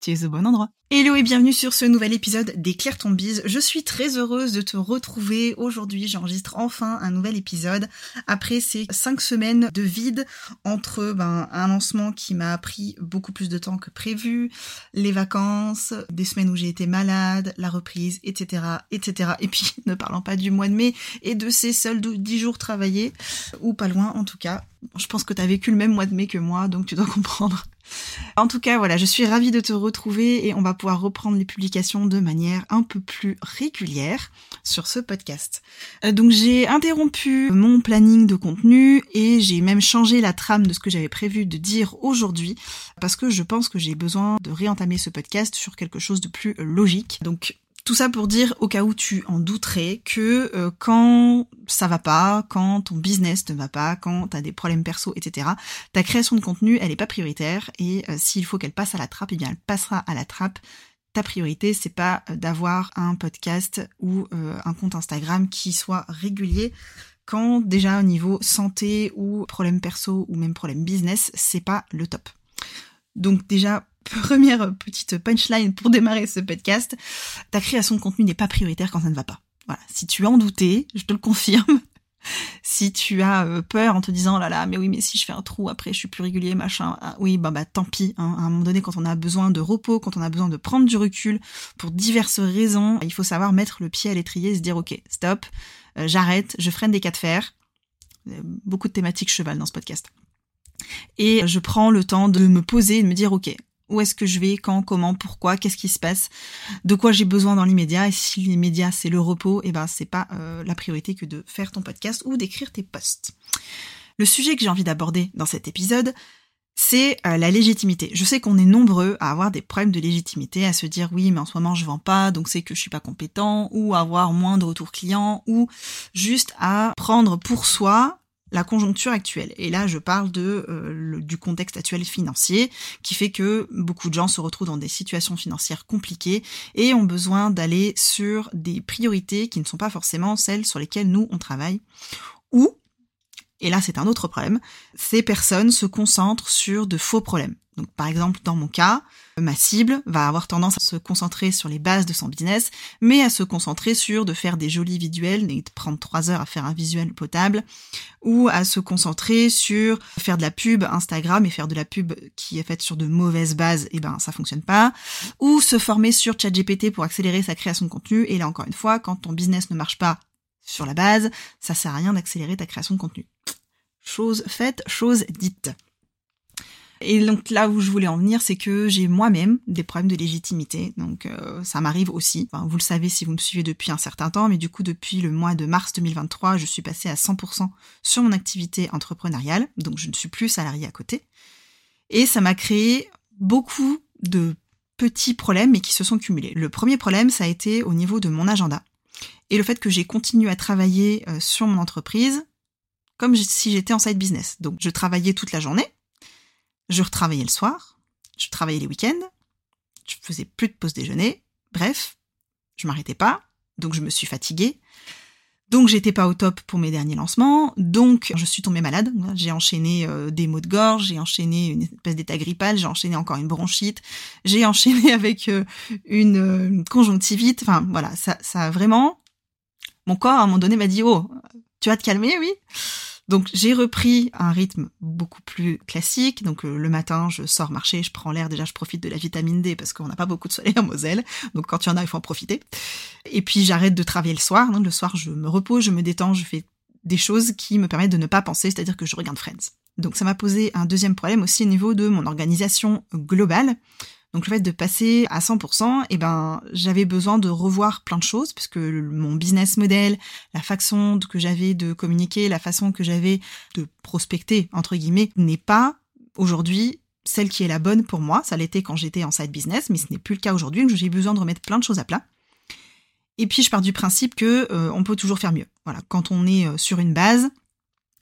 tu es au bon endroit. Hello et bienvenue sur ce nouvel épisode d'Éclaire ton bise. Je suis très heureuse de te retrouver aujourd'hui. J'enregistre enfin un nouvel épisode après ces cinq semaines de vide entre ben, un lancement qui m'a pris beaucoup plus de temps que prévu, les vacances, des semaines où j'ai été malade, la reprise, etc., etc. Et puis, ne parlant pas du mois de mai et de ces seuls dix jours travaillés, ou pas loin en tout cas. Je pense que tu as vécu le même mois de mai que moi, donc tu dois comprendre. En tout cas, voilà, je suis ravie de te retrouver et on va pouvoir reprendre les publications de manière un peu plus régulière sur ce podcast. Euh, donc j'ai interrompu mon planning de contenu et j'ai même changé la trame de ce que j'avais prévu de dire aujourd'hui parce que je pense que j'ai besoin de réentamer ce podcast sur quelque chose de plus logique. Donc tout ça pour dire, au cas où tu en douterais, que euh, quand ça va pas, quand ton business ne va pas, quand tu as des problèmes perso, etc., ta création de contenu, elle est pas prioritaire et euh, s'il faut qu'elle passe à la trappe, eh bien elle passera à la trappe. Ta priorité, c'est pas euh, d'avoir un podcast ou un compte Instagram qui soit régulier quand déjà au niveau santé ou problème perso ou même problème business, c'est pas le top. Donc déjà, première petite punchline pour démarrer ce podcast, ta création de contenu n'est pas prioritaire quand ça ne va pas. Voilà, si tu en doutais, je te le confirme. Si tu as euh, peur en te disant là là mais oui mais si je fais un trou après je suis plus régulier machin ah, oui bah bah tant pis hein. à un moment donné quand on a besoin de repos quand on a besoin de prendre du recul pour diverses raisons il faut savoir mettre le pied à l'étrier et se dire ok stop euh, j'arrête je freine des cas de fer beaucoup de thématiques cheval dans ce podcast et je prends le temps de me poser et de me dire ok où est-ce que je vais, quand, comment, pourquoi, qu'est-ce qui se passe, de quoi j'ai besoin dans l'immédiat. Et si l'immédiat c'est le repos, et eh ben c'est pas euh, la priorité que de faire ton podcast ou d'écrire tes posts. Le sujet que j'ai envie d'aborder dans cet épisode, c'est euh, la légitimité. Je sais qu'on est nombreux à avoir des problèmes de légitimité, à se dire oui, mais en ce moment je vends pas, donc c'est que je suis pas compétent, ou avoir moins de retours clients, ou juste à prendre pour soi la conjoncture actuelle. Et là, je parle euh, du contexte actuel financier qui fait que beaucoup de gens se retrouvent dans des situations financières compliquées et ont besoin d'aller sur des priorités qui ne sont pas forcément celles sur lesquelles nous on travaille. Ou, et là c'est un autre problème, ces personnes se concentrent sur de faux problèmes. Donc par exemple, dans mon cas, ma cible va avoir tendance à se concentrer sur les bases de son business, mais à se concentrer sur de faire des jolis visuels, et de prendre trois heures à faire un visuel potable, ou à se concentrer sur faire de la pub Instagram et faire de la pub qui est faite sur de mauvaises bases, et ben ça fonctionne pas, ou se former sur ChatGPT pour accélérer sa création de contenu, et là encore une fois, quand ton business ne marche pas sur la base, ça sert à rien d'accélérer ta création de contenu. Chose faite, chose dite. Et donc là où je voulais en venir, c'est que j'ai moi-même des problèmes de légitimité. Donc euh, ça m'arrive aussi. vous le savez si vous me suivez depuis un certain temps, mais du coup depuis le mois de mars 2023, je suis passée à 100% sur mon activité entrepreneuriale. Donc je ne suis plus salariée à côté. Et ça m'a créé beaucoup de petits problèmes, mais qui se sont cumulés. Le premier problème, ça a été au niveau de mon agenda. Et le fait que j'ai continué à travailler euh, sur mon entreprise comme si j'étais en side business. Donc je travaillais toute la journée, je retravaillais le soir, je travaillais les week-ends, je faisais plus de pause déjeuner, bref, je m'arrêtais pas, donc je me suis fatiguée. Donc j'étais pas au top pour mes derniers lancements, donc je suis tombée malade. J'ai enchaîné euh, des maux de gorge, j'ai enchaîné une espèce d'état grippal, j'ai enchaîné encore une bronchite, j'ai enchaîné avec euh, une euh, conjonctivite. Enfin voilà, ça, ça a vraiment. Mon corps à un moment donné m'a dit oh, tu vas te calmer, oui? Donc j'ai repris un rythme beaucoup plus classique. Donc euh, le matin, je sors marcher, je prends l'air. Déjà, je profite de la vitamine D parce qu'on n'a pas beaucoup de soleil en Moselle. Donc quand il y en a, il faut en profiter. Et puis j'arrête de travailler le soir. Donc le soir, je me repose, je me détends, je fais des choses qui me permettent de ne pas penser, c'est-à-dire que je regarde Friends. Donc ça m'a posé un deuxième problème aussi au niveau de mon organisation globale. Donc le fait de passer à 100%, eh ben j'avais besoin de revoir plein de choses puisque mon business model, la façon que j'avais de communiquer, la façon que j'avais de prospecter entre guillemets n'est pas aujourd'hui celle qui est la bonne pour moi. Ça l'était quand j'étais en side business, mais ce n'est plus le cas aujourd'hui. Donc j'ai besoin de remettre plein de choses à plat. Et puis je pars du principe que euh, on peut toujours faire mieux. Voilà, quand on est euh, sur une base,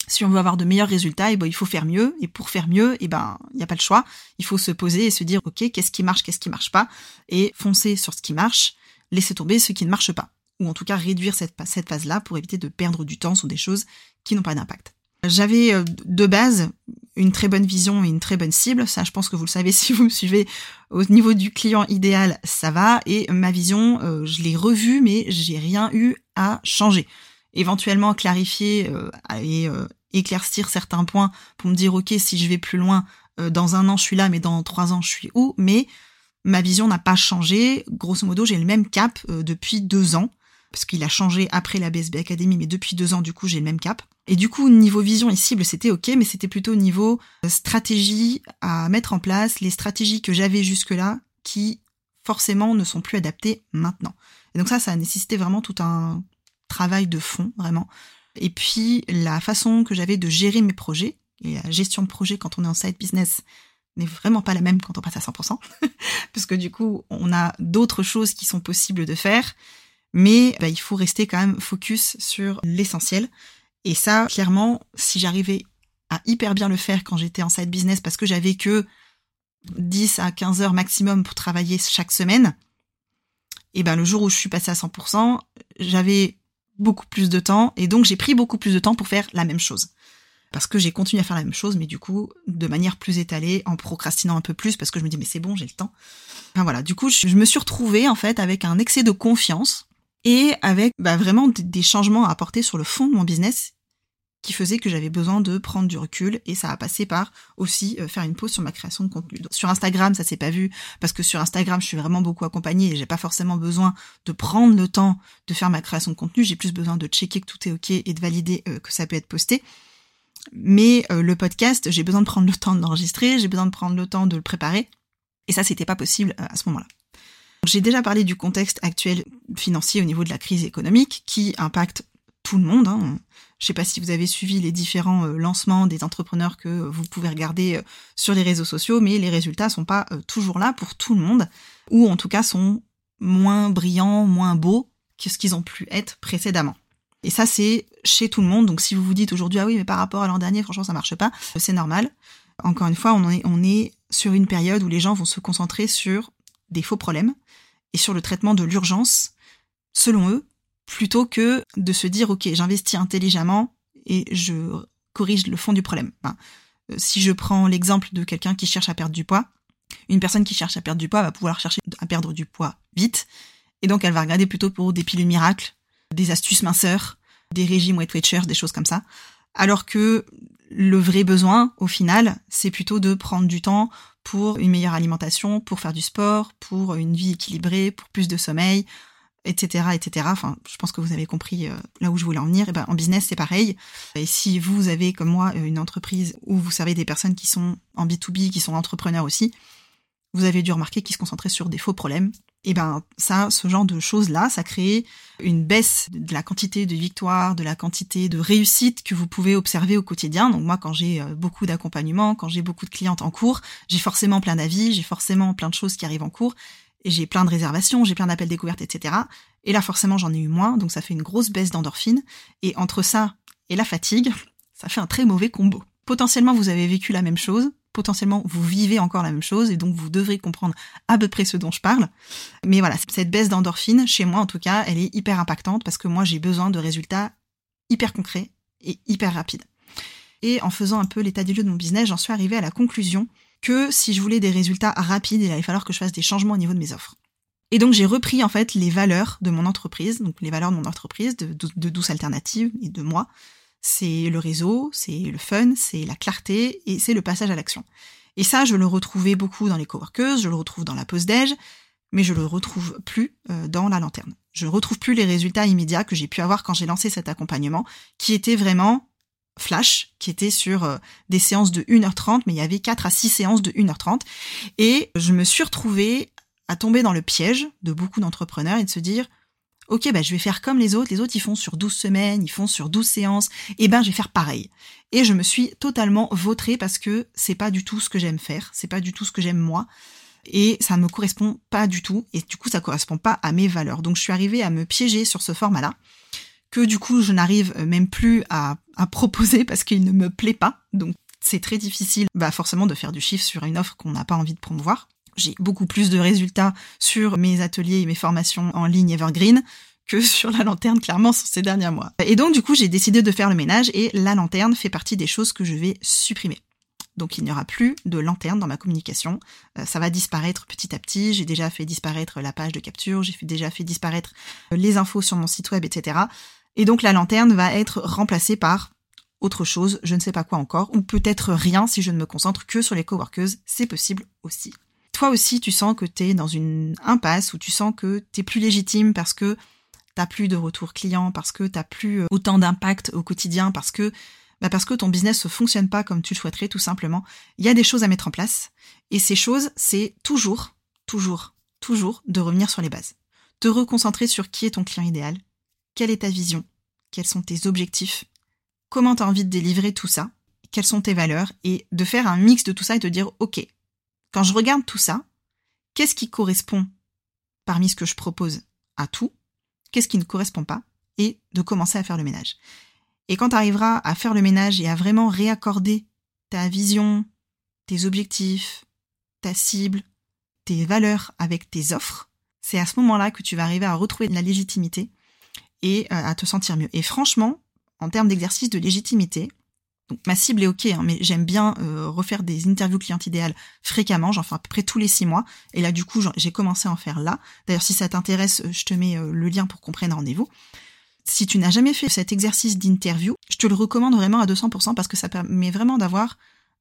si on veut avoir de meilleurs résultats, eh ben, il faut faire mieux. Et pour faire mieux, eh ben, il n'y a pas le choix. Il faut se poser et se dire, OK, qu'est-ce qui marche, qu'est-ce qui marche pas, et foncer sur ce qui marche, laisser tomber ce qui ne marche pas. Ou en tout cas, réduire cette, cette phase-là pour éviter de perdre du temps sur des choses qui n'ont pas d'impact. J'avais euh, de base une très bonne vision et une très bonne cible. Ça, je pense que vous le savez si vous me suivez. Au niveau du client idéal, ça va. Et ma vision, euh, je l'ai revue, mais j'ai rien eu à changer. Éventuellement clarifier euh, et éclaircir certains points pour me dire ok, si je vais plus loin, dans un an je suis là, mais dans trois ans je suis où? Mais ma vision n'a pas changé. Grosso modo, j'ai le même cap depuis deux ans parce qu'il a changé après la BSB Academy, mais depuis deux ans, du coup, j'ai le même cap. Et du coup, niveau vision et cible, c'était ok, mais c'était plutôt niveau euh, stratégie à mettre en place, les stratégies que j'avais jusque-là, qui forcément ne sont plus adaptées maintenant. Et donc ça, ça a nécessité vraiment tout un travail de fond, vraiment. Et puis, la façon que j'avais de gérer mes projets, et la gestion de projet quand on est en side business, n'est vraiment pas la même quand on passe à 100%, puisque du coup, on a d'autres choses qui sont possibles de faire mais bah, il faut rester quand même focus sur l'essentiel. Et ça, clairement, si j'arrivais à hyper bien le faire quand j'étais en side business parce que j'avais que 10 à 15 heures maximum pour travailler chaque semaine, et ben le jour où je suis passée à 100%, j'avais beaucoup plus de temps et donc j'ai pris beaucoup plus de temps pour faire la même chose. Parce que j'ai continué à faire la même chose, mais du coup, de manière plus étalée, en procrastinant un peu plus, parce que je me dis, mais c'est bon, j'ai le temps. Enfin voilà, du coup, je me suis retrouvée, en fait, avec un excès de confiance et avec bah, vraiment des changements à apporter sur le fond de mon business qui faisait que j'avais besoin de prendre du recul et ça a passé par aussi euh, faire une pause sur ma création de contenu. sur Instagram, ça s'est pas vu parce que sur Instagram, je suis vraiment beaucoup accompagnée et j'ai pas forcément besoin de prendre le temps de faire ma création de contenu, j'ai plus besoin de checker que tout est OK et de valider euh, que ça peut être posté. Mais euh, le podcast, j'ai besoin de prendre le temps d'enregistrer, j'ai besoin de prendre le temps de le préparer et ça c'était pas possible à ce moment-là. J'ai déjà parlé du contexte actuel financier au niveau de la crise économique qui impacte tout le monde. Hein. Je ne sais pas si vous avez suivi les différents euh, lancements des entrepreneurs que vous pouvez regarder euh, sur les réseaux sociaux, mais les résultats sont pas euh, toujours là pour tout le monde, ou en tout cas sont moins brillants, moins beaux que ce qu'ils ont pu être précédemment. Et ça, c'est chez tout le monde. Donc si vous vous dites aujourd'hui, ah oui, mais par rapport à l'an dernier, franchement, ça marche pas, c'est normal. Encore une fois, on est, on est sur une période où les gens vont se concentrer sur des faux problèmes et sur le traitement de l'urgence, selon eux, plutôt que de se dire, OK, j'investis intelligemment et je corrige le fond du problème. Euh, si je prends l'exemple de quelqu'un qui cherche à perdre du poids, une personne qui cherche à perdre du poids va pouvoir chercher à perdre du poids vite, et donc elle va regarder plutôt pour des pilules miracles, des astuces minceurs, des régimes Weight Watchers, des choses comme ça. Alors que le vrai besoin, au final, c'est plutôt de prendre du temps pour une meilleure alimentation, pour faire du sport, pour une vie équilibrée, pour plus de sommeil, etc., etc. Enfin, je pense que vous avez compris euh, là où je voulais en venir. Et ben, en business, c'est pareil. Et si vous avez, comme moi, une entreprise où vous savez des personnes qui sont en B2B, qui sont entrepreneurs aussi, vous avez dû remarquer qu'ils se concentraient sur des faux problèmes. Et ben ça, ce genre de choses-là, ça crée une baisse de la quantité de victoires, de la quantité de réussites que vous pouvez observer au quotidien. Donc moi, quand j'ai euh, beaucoup d'accompagnement, quand j'ai beaucoup de clientes en cours, j'ai forcément plein d'avis, j'ai forcément plein de choses qui arrivent en cours, j'ai plein de réservations, j'ai plein d'appels découvertes, etc. Et là, forcément, j'en ai eu moins, donc ça fait une grosse baisse d'endorphine. Et entre ça et la fatigue, ça fait un très mauvais combo. Potentiellement, vous avez vécu la même chose, potentiellement vous vivez encore la même chose et donc vous devrez comprendre à peu près ce dont je parle. Mais voilà, cette baisse d'endorphine, chez moi en tout cas, elle est hyper impactante parce que moi j'ai besoin de résultats hyper concrets et hyper rapides. Et en faisant un peu l'état des lieux de mon business, j'en suis arrivée à la conclusion que si je voulais des résultats rapides, il allait falloir que je fasse des changements au niveau de mes offres. Et donc j'ai repris en fait les valeurs de mon entreprise, donc les valeurs de mon entreprise, de, Douce Alternative et de moi, c'est le réseau, c'est le fun, c'est la clarté et c'est le passage à l'action. Et ça, je le retrouvais beaucoup dans les coworkers, je le retrouve dans la pause déj, mais je le retrouve plus euh, dans la lanterne. Je retrouve plus les résultats immédiats que j'ai pu avoir quand j'ai lancé cet accompagnement, qui était vraiment flash, qui était sur euh, des séances de 1h30, mais il y avait 4 à 6 séances de 1h30. Et je me suis retrouvée à tomber dans le piège de beaucoup d'entrepreneurs et de se dire, ok, bah, je vais faire comme les autres. Les autres, ils font sur 12 semaines, ils font sur 12 séances. Et eh ben, je vais faire pareil. Et je me suis totalement vautrée parce que c'est pas du tout ce que j'aime faire. C'est pas du tout ce que j'aime moi. et ça ne me correspond pas du tout et du coup ça correspond pas à mes valeurs. Donc je suis arrivée à me piéger sur ce format-là que du coup je n'arrive même plus à, proposer parce qu'il ne me plaît pas. Donc c'est très difficile bah forcément de faire du chiffre sur une offre qu'on n'a pas envie de promouvoir. J'ai beaucoup plus de résultats sur mes ateliers et mes formations en ligne Evergreen que sur la lanterne clairement sur ces derniers mois. Et donc du coup j'ai décidé de faire le ménage et la lanterne fait partie des choses que je vais supprimer. Donc il n'y aura plus de lanterne dans ma communication. Euh, ça va disparaître petit à petit. J'ai déjà fait disparaître la page de capture, j'ai déjà fait disparaître les infos sur mon site web, etc. Et donc la lanterne va être remplacée par autre chose, je ne sais pas quoi encore, ou peut-être rien si je ne me concentre que sur les coworkeuses, c'est possible aussi. Toi aussi, tu sens que tu es dans une impasse, ou tu sens que tu es plus légitime parce que t'as plus de retour client, parce que t'as plus euh, autant d'impact au quotidien, parce que bah parce que ton business ne fonctionne pas comme tu le souhaiterais, tout simplement. Il y a des choses à mettre en place. Et ces choses, c'est toujours, toujours, toujours de revenir sur les bases. Te reconcentrer sur qui est ton client idéal, quelle est ta vision, quels sont tes objectifs, comment tu as envie de délivrer tout ça, quelles sont tes valeurs, et de faire un mix de tout ça et te dire, OK, quand je regarde tout ça, qu'est-ce qui correspond parmi ce que je propose à tout, qu'est-ce qui ne correspond pas, et de commencer à faire le ménage. Et quand tu arriveras à faire le ménage et à vraiment réaccorder ta vision, tes objectifs, ta cible, tes valeurs avec tes offres, c'est à ce moment-là que tu vas arriver à retrouver de la légitimité et euh, à te sentir mieux. Et franchement, en termes d'exercice de légitimité, ma cible est ok, hein, mais j'aime bien euh, refaire des interviews clientes idéales fréquemment, j'en fais à peu près tous les six mois. Et là, du coup, j'ai commencé à en faire là. D'ailleurs, si ça t'intéresse, euh, je te mets le lien pour qu'on prenne rendez-vous. Si tu n'as jamais fait cet exercice d'interview, je te le recommande vraiment à 200% parce que ça permet vraiment d'avoir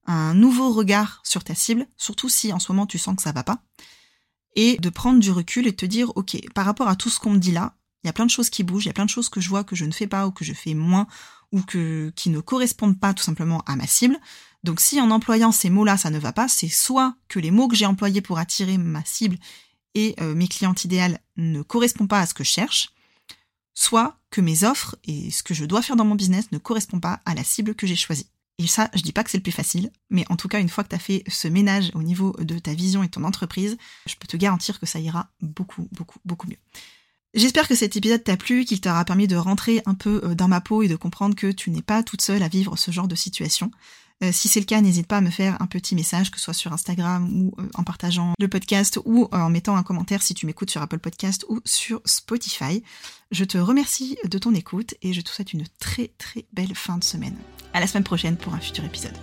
un nouveau regard sur ta cible, surtout si en ce moment tu sens que ça va pas, et de prendre du recul et de te dire, ok, par rapport à tout ce qu'on me dit là, il y a plein de choses qui bougent, il y a plein de choses que je vois que je ne fais pas ou que je fais moins ou que qui ne correspondent pas tout simplement à ma cible. Donc si en employant ces mots-là ça ne va pas, c'est soit que les mots que j'ai employés pour attirer ma cible et euh, mes clientes idéales ne correspondent pas à ce que je cherche, soit que mes offres et ce que je dois faire dans mon business ne correspondent pas à la cible que j'ai choisie. Et ça, je dis pas que c'est le plus facile, mais en tout cas, une fois que tu as fait ce ménage au niveau de ta vision et ton entreprise, je peux te garantir que ça ira beaucoup, beaucoup, beaucoup mieux. J'espère que cet épisode t'a plu, qu'il t'aura permis de rentrer un peu euh, dans ma peau et de comprendre que tu n'es pas toute seule à vivre ce genre de situation. Euh, si c'est le cas, n'hésite pas à me faire un petit message, que ce soit sur Instagram ou euh, en partageant le podcast ou en mettant un commentaire si tu m'écoutes sur Apple Podcast ou sur Spotify. Je te remercie de ton écoute et je te souhaite une très très belle fin de semaine. À la semaine prochaine pour un futur épisode.